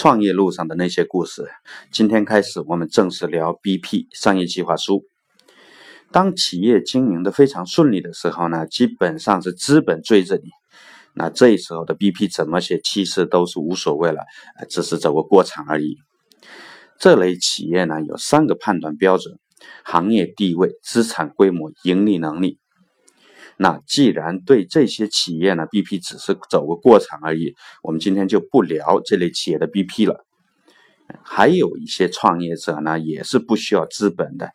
创业路上的那些故事。今天开始，我们正式聊 BP 商业计划书。当企业经营的非常顺利的时候呢，基本上是资本追着你。那这时候的 BP 怎么写，其实都是无所谓了，只是走个过场而已。这类企业呢，有三个判断标准：行业地位、资产规模、盈利能力。那既然对这些企业呢，BP 只是走个过场而已，我们今天就不聊这类企业的 BP 了。还有一些创业者呢，也是不需要资本的，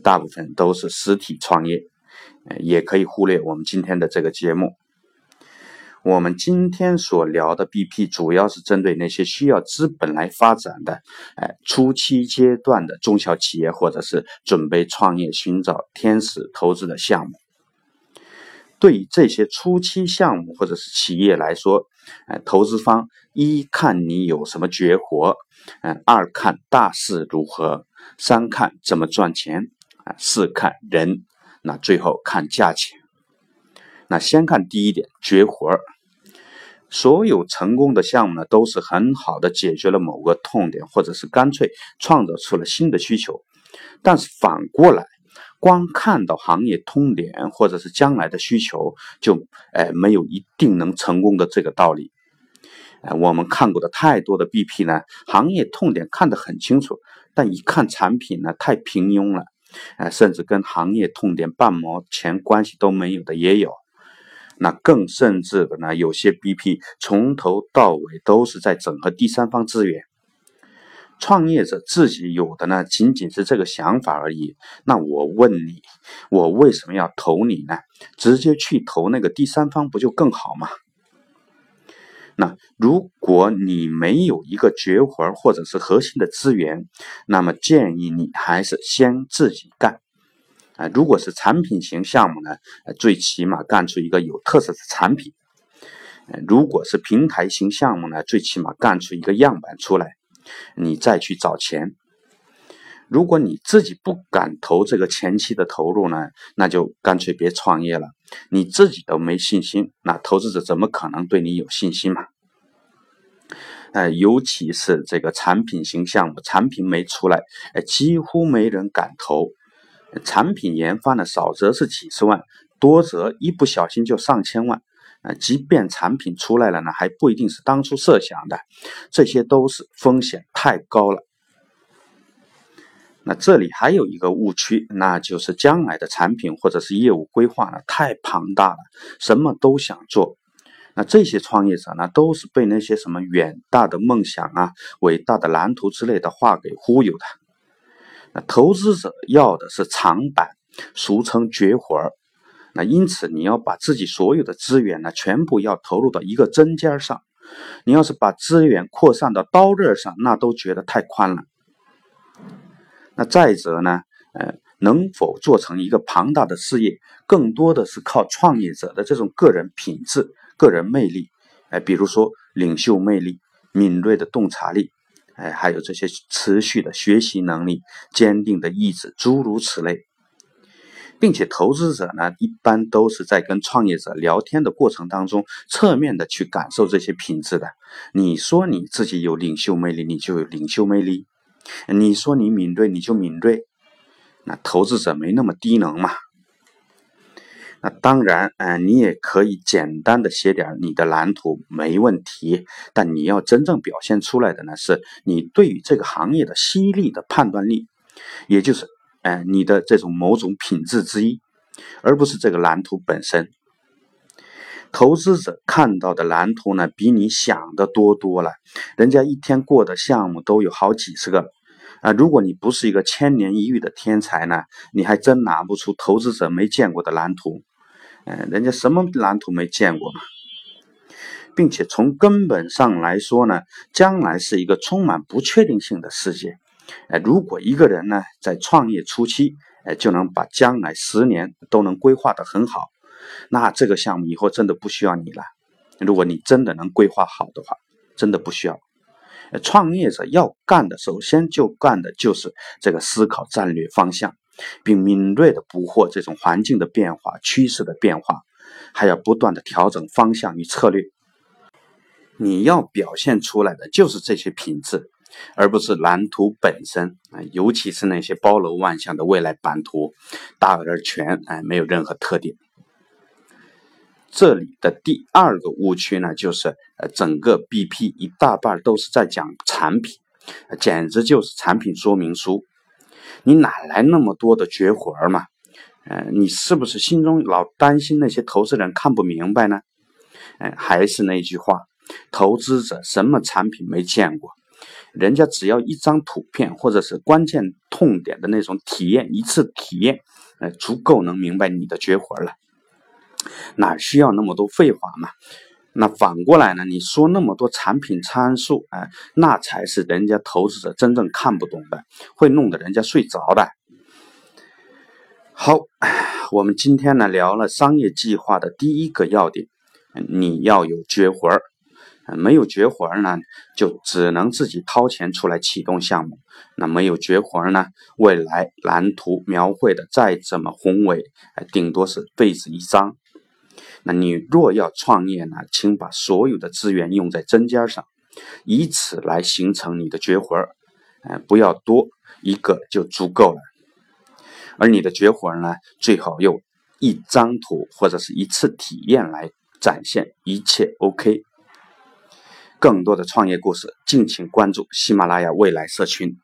大部分都是实体创业，也可以忽略我们今天的这个节目。我们今天所聊的 BP 主要是针对那些需要资本来发展的，哎，初期阶段的中小企业，或者是准备创业、寻找天使投资的项目。对于这些初期项目或者是企业来说，呃，投资方一看你有什么绝活，嗯，二看大势如何，三看怎么赚钱，啊，四看人，那最后看价钱。那先看第一点，绝活。所有成功的项目呢，都是很好的解决了某个痛点，或者是干脆创造出了新的需求。但是反过来，光看到行业痛点或者是将来的需求，就哎没有一定能成功的这个道理。哎，我们看过的太多的 BP 呢，行业痛点看得很清楚，但一看产品呢太平庸了，哎，甚至跟行业痛点半毛钱关系都没有的也有。那更甚至的呢，有些 BP 从头到尾都是在整合第三方资源。创业者自己有的呢，仅仅是这个想法而已。那我问你，我为什么要投你呢？直接去投那个第三方不就更好吗？那如果你没有一个绝活或者是核心的资源，那么建议你还是先自己干。啊，如果是产品型项目呢，最起码干出一个有特色的产品；如果是平台型项目呢，最起码干出一个样板出来。你再去找钱。如果你自己不敢投这个前期的投入呢，那就干脆别创业了。你自己都没信心，那投资者怎么可能对你有信心嘛？呃，尤其是这个产品型项目，产品没出来，呃，几乎没人敢投。产品研发呢，少则是几十万，多则一不小心就上千万。啊，即便产品出来了呢，还不一定是当初设想的，这些都是风险太高了。那这里还有一个误区，那就是将来的产品或者是业务规划呢太庞大了，什么都想做。那这些创业者呢，都是被那些什么远大的梦想啊、伟大的蓝图之类的话给忽悠的。那投资者要的是长板，俗称绝活儿。那因此，你要把自己所有的资源呢，全部要投入到一个针尖上。你要是把资源扩散到刀刃上，那都觉得太宽了。那再者呢，呃，能否做成一个庞大的事业，更多的是靠创业者的这种个人品质、个人魅力，哎，比如说领袖魅力、敏锐的洞察力，哎，还有这些持续的学习能力、坚定的意志，诸如此类。并且投资者呢，一般都是在跟创业者聊天的过程当中，侧面的去感受这些品质的。你说你自己有领袖魅力，你就有领袖魅力；你说你敏锐，你就敏锐。那投资者没那么低能嘛？那当然，嗯，你也可以简单的写点你的蓝图，没问题。但你要真正表现出来的呢，是你对于这个行业的犀利的判断力，也就是。哎，你的这种某种品质之一，而不是这个蓝图本身。投资者看到的蓝图呢，比你想的多多了。人家一天过的项目都有好几十个啊！如果你不是一个千年一遇的天才呢，你还真拿不出投资者没见过的蓝图。嗯，人家什么蓝图没见过嘛？并且从根本上来说呢，将来是一个充满不确定性的世界。哎，如果一个人呢在创业初期，哎就能把将来十年都能规划得很好，那这个项目以后真的不需要你了。如果你真的能规划好的话，真的不需要。创业者要干的，首先就干的就是这个思考战略方向，并敏锐地捕获这种环境的变化、趋势的变化，还要不断地调整方向与策略。你要表现出来的就是这些品质，而不是蓝图本身啊，尤其是那些包罗万象的未来版图，大而全，哎，没有任何特点。这里的第二个误区呢，就是呃，整个 BP 一大半都是在讲产品，简直就是产品说明书。你哪来那么多的绝活嘛？呃，你是不是心中老担心那些投资人看不明白呢？哎，还是那句话，投资者什么产品没见过？人家只要一张图片或者是关键痛点的那种体验，一次体验，呃，足够能明白你的绝活了。哪需要那么多废话嘛？那反过来呢？你说那么多产品参数，哎，那才是人家投资者真正看不懂的，会弄得人家睡着的。好，我们今天呢聊了商业计划的第一个要点，你要有绝活儿，没有绝活呢，就只能自己掏钱出来启动项目。那没有绝活呢，未来蓝图描绘的再怎么宏伟，顶多是废纸一张。那你若要创业呢，请把所有的资源用在针尖上，以此来形成你的绝活儿，哎，不要多一个就足够了。而你的绝活呢，最好用一张图或者是一次体验来展现，一切 OK。更多的创业故事，敬请关注喜马拉雅未来社群。